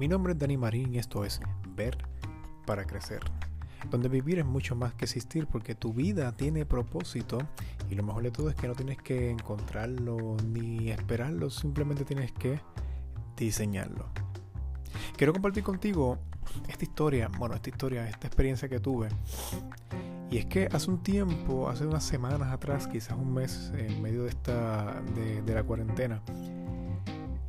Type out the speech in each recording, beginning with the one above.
Mi nombre es Dani Marín y esto es Ver para Crecer, donde vivir es mucho más que existir porque tu vida tiene propósito y lo mejor de todo es que no tienes que encontrarlo ni esperarlo, simplemente tienes que diseñarlo. Quiero compartir contigo esta historia, bueno, esta historia, esta experiencia que tuve. Y es que hace un tiempo, hace unas semanas atrás, quizás un mes en medio de esta de, la cuarentena,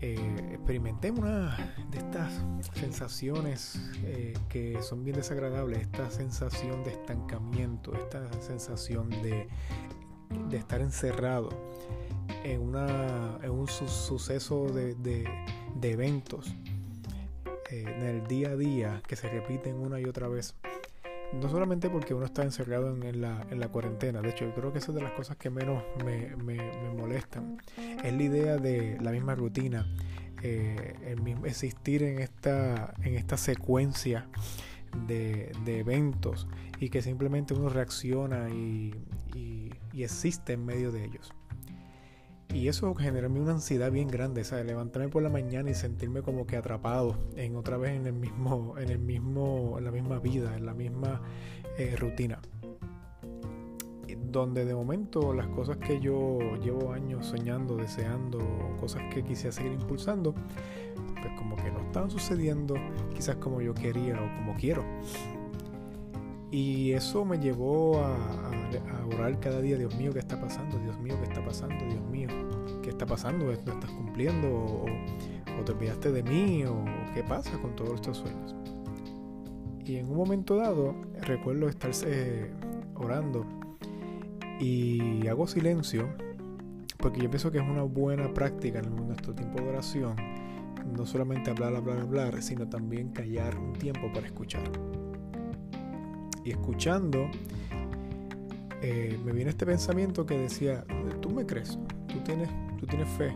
eh, experimenté una de estas sensaciones eh, que son bien desagradables, esta sensación de estancamiento, esta sensación de, de estar encerrado en, una, en un suceso de, de, eventos eh, en el día a día que se repiten una y otra vez. No solamente porque uno está encerrado en, la, en la, cuarentena, de hecho yo creo que esa es de las cosas que menos me, me, molestan. Es la idea de la misma rutina, eh, el mismo existir en esta, en esta secuencia de, de, eventos y que simplemente uno reacciona y, y, y existe en medio de ellos. Y eso generó una ansiedad bien grande, ¿sabes? Levantarme por la mañana y sentirme como que atrapado en otra vez en el mismo, en el mismo, en la misma vida, en la misma eh, rutina. Donde de momento las cosas que yo llevo años soñando, deseando, cosas que quisiera seguir impulsando, pues como que no estaban sucediendo quizás como yo quería o como quiero. Y eso me llevó a, orar cada día, Dios mío, ¿qué está pasando? Dios mío, ¿qué está pasando? Dios mío, ¿qué está pasando? ¿No estás cumpliendo? ¿O, te olvidaste de mí? ¿O qué pasa con todos estos sueños? Y en un momento dado, recuerdo estar eh, orando y hago silencio, porque yo pienso que es una buena práctica en nuestro tiempo de oración, no solamente hablar, hablar, hablar, sino también callar un tiempo para escuchar y escuchando, eh, me viene este pensamiento que decía, tú me crees, tú tienes, tú tienes fe.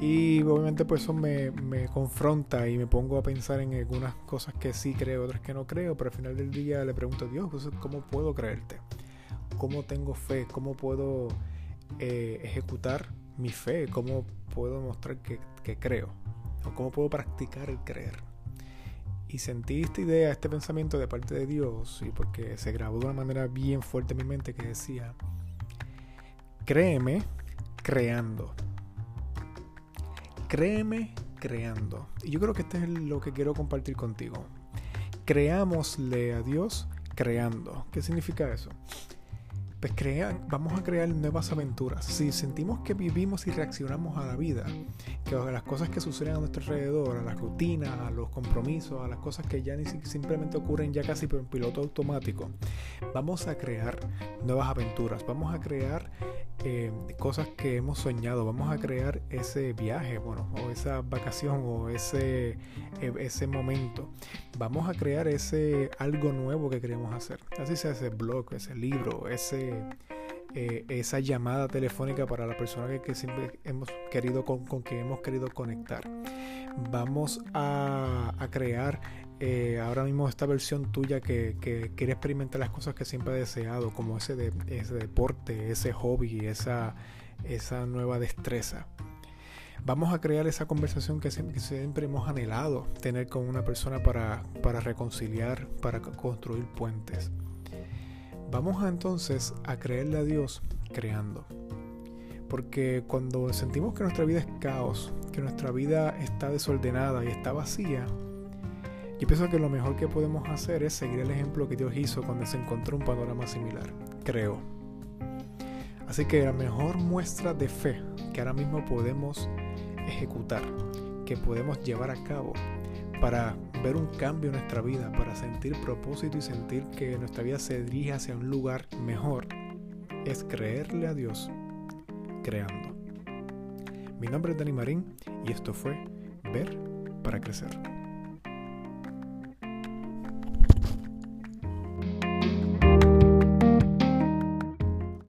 Y obviamente pues eso me, me, confronta y me pongo a pensar en algunas cosas que sí creo, otras que no creo, pero al final del día le pregunto a Dios, pues, ¿cómo puedo creerte? ¿Cómo tengo fe? ¿Cómo puedo eh, ejecutar mi fe? ¿Cómo puedo mostrar que, que creo? ¿O cómo puedo practicar el creer? Y sentí esta idea, este pensamiento de parte de Dios, y porque se grabó de una manera bien fuerte en mi mente que decía, créeme creando. Créeme creando. Y yo creo que este es lo que quiero compartir contigo. Creámosle a Dios creando. ¿Qué significa eso? Pues crea, vamos a crear nuevas aventuras. Si sentimos que vivimos y reaccionamos a la vida, que las cosas que suceden a nuestro alrededor, a las rutinas, a los compromisos, a las cosas que ya ni simplemente ocurren ya casi por piloto automático, vamos a crear nuevas aventuras, vamos a crear eh, cosas que hemos soñado, vamos a crear ese viaje, bueno, o esa vacación o ese, e, ese momento, vamos a crear ese algo nuevo que queremos hacer. Así sea ese blog, ese libro, ese eh, esa llamada telefónica para la persona que, siempre hemos querido con, que hemos querido conectar. Vamos a, crear eh, ahora mismo esta versión tuya que, quiere experimentar las cosas que siempre ha deseado, como ese, ese deporte, ese hobby, esa, esa nueva destreza. Vamos a crear esa conversación que siempre, hemos anhelado tener con una persona para, para reconciliar, para construir puentes. Vamos entonces a creerle a Dios creando. Porque cuando sentimos que nuestra vida es caos, que nuestra vida está desordenada y está vacía, yo pienso que lo mejor que podemos hacer es seguir el ejemplo que Dios hizo cuando se encontró un panorama similar. Creo. Así que la mejor muestra de fe que ahora mismo podemos ejecutar, que podemos llevar a cabo, para ver un cambio en nuestra vida, para sentir propósito y sentir que nuestra vida se dirige hacia un lugar mejor, es creerle a Dios creando. Mi nombre es Dani Marín y esto fue Ver para Crecer.